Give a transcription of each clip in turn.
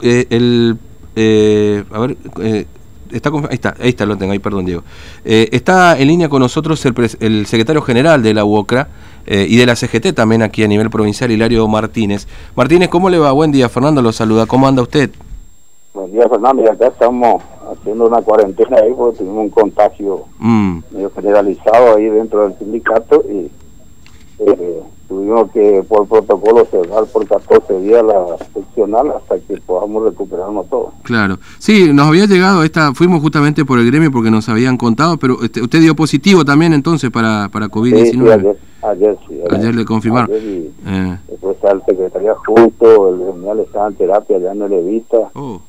Eh, el, eh, a ver, eh, está, ahí está, ahí está, lo tengo, ahí, perdón, Diego. Eh, está en línea con nosotros el, el secretario general de la UOCRA eh, y de la CGT también aquí a nivel provincial, Hilario Martínez. Martínez, ¿cómo le va? Buen día, Fernando lo saluda. ¿Cómo anda usted? Buen día, Fernando. Y acá estamos haciendo una cuarentena ahí porque tuvimos un contagio Mm, medio generalizado ahí dentro del sindicato y eh, tuvimos que por protocolo cerrar por 14 días la seccional hasta que podamos recuperarnos todo. claro. Sí, nos había llegado esta, fuimos justamente por el gremio porque nos habían contado, pero este, usted dio positivo también entonces para, para Sí, COVID-19. sí, ayer, ayer sí. Ayer le confirmaron. Ayer y Eh, después está el secretario junto, el gremial está en terapia ya no le evita oh,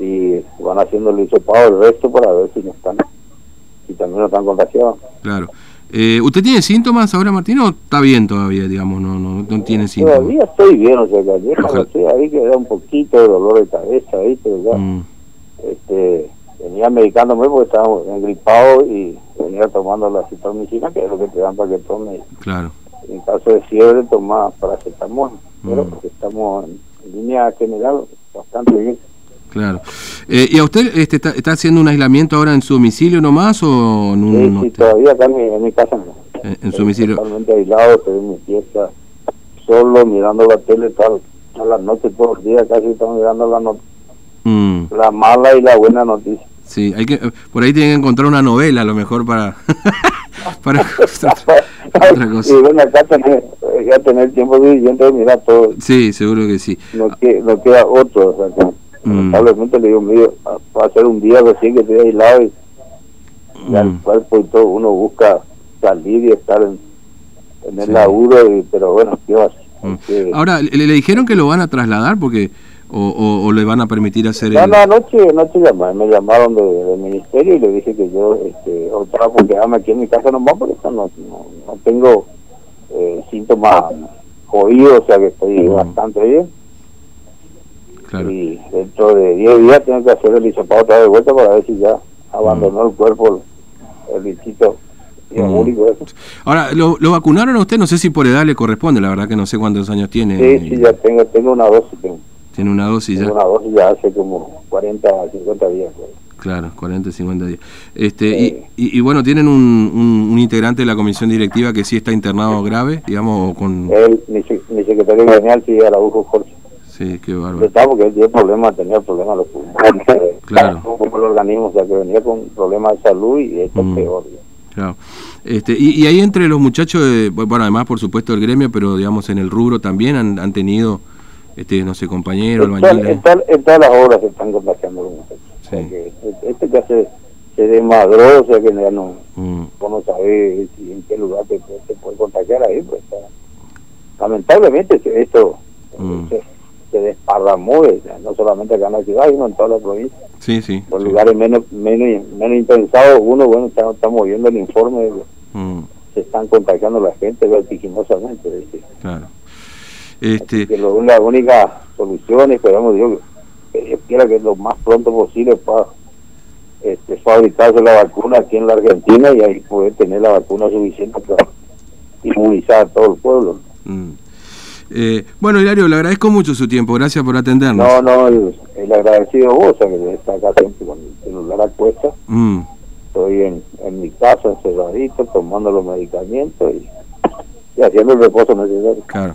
y van haciendo el hisopado el resto para ver si no están, si también no están contagiados. claro. Eh, ¿Usted tiene síntomas ahora, Martín, o está bien todavía, digamos, no, no, no tiene síntomas? Todavía estoy bien, o sea que ayer Ojalá. sí, ahí que era un poquito de dolor de cabeza ahí, pero ya Mm, este, venía medicándome porque estaba gripado y venía tomando la citromicina, que es lo que te dan para que tomes. claro. En caso de fiebre, toma paracetamol, pero Mm. porque estamos en línea general bastante bien. Claro. Eh, ¿Y a usted este, está, está haciendo un aislamiento ahora en su domicilio nomás o en Sí, un sí, hotel? todavía acá en mi, en mi casa no. En- en su domicilio. Totalmente aislado, estoy en mi fiesta, solo mirando la tele todas todas las noches, todos los días, casi estamos mirando la, no- Mm, la mala y la buena noticia. sí, hay que, por ahí tienen que encontrar una novela a lo mejor para... para otra cosa. Y bueno, acá tener, ya tener tiempo suficiente de mirar todo, Sí, seguro que sí. no, que, no queda otro. O sea, que, Mm. lamentablemente le digo, medio, va a ser un día recién que estoy aislado y ya el Mm, cuerpo y todo, uno busca salir y estar en, en el Sí. laburo, y, pero bueno, ¿qué va a hacer? mm. Que- Ahora, ¿le, le dijeron que lo van a trasladar porque o, o- o le van a permitir hacer Ya el... no, anoche, anoche llamaron, me llamaron de- del ministerio y le dije que yo este, otra porque aquí en mi casa nomás porque no, no, no tengo eh, síntomas jodidos, o sea que estoy Mm. bastante bien. Claro. Y dentro de 10 días tengo que hacer el hisopado otra vez de vuelta para ver si ya abandonó el cuerpo el, el bichito ese. Ahora, ¿lo, lo vacunaron a usted? No sé si por edad le corresponde, la verdad que no sé cuántos años tiene. Sí, sí, ya tengo, tengo una dosis, tengo, Tiene una dosis ya. una dosis ya hace como 40, 50 días. pues. Claro, 40, 50 días. Este, Sí. y, y, y bueno, tienen un, un, un integrante de la comisión directiva que sí está internado grave, digamos, con... Él, mi, mi secretario general, sí, Araujo Jorge. Sí, qué bárbaro. estaba porque él tenía problemas, tenía problemas los pulmones, eh, Claro. como el organismo, o sea que venía con problemas de salud y esto Mm. es peor. Claro. Este, y, y ahí entre los muchachos, de- bueno, además por supuesto del gremio, pero digamos en el rubro también han, han tenido, este, no sé, compañeros, En, albañiles. en todas- en todas las obras se están contagiando los muchachos. O sea Sí. que este ya se, se desmadró, o sea que ya no, Mm, no sabés si en qué lugar te, puede- te puede contagiar ahí. Pues, está- lamentablemente esto Mm. se, se desparramó, eh, no solamente acá en la ciudad, sino en toda la provincia. sí, sí. lugares menos, menos, menos impensados, uno, bueno, está- estamos viendo el informe de Mm, se están contagiando la gente vertiginosamente. claro. Este, Que lo, la única solución, esperamos Dios, que Dios quiera que lo más pronto posible pueda este, fabricarse la vacuna aquí en la Argentina y ahí poder tener la vacuna suficiente para inmunizar a todo el pueblo. mm. Eh, bueno, Hilario, le agradezco mucho su tiempo, gracias por atendernos. No, no, el, el agradecido vos, que está acá siempre con el celular a cuesta. Mm, Estoy en, en mi casa, encerradito, tomando los medicamentos y, y haciendo el reposo necesario. claro.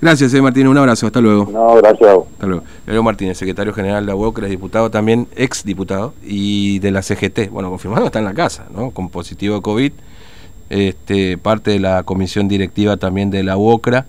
Gracias, eh, Martín, un abrazo, hasta luego. No, gracias. Hasta luego. Hilario Martínez, secretario general de la UOCRA, diputado también, ex diputado, y de la CGT. Bueno, confirmado está en la casa, ¿no? Con positivo de COVID. Este, parte de la comisión directiva también de la UOCRA.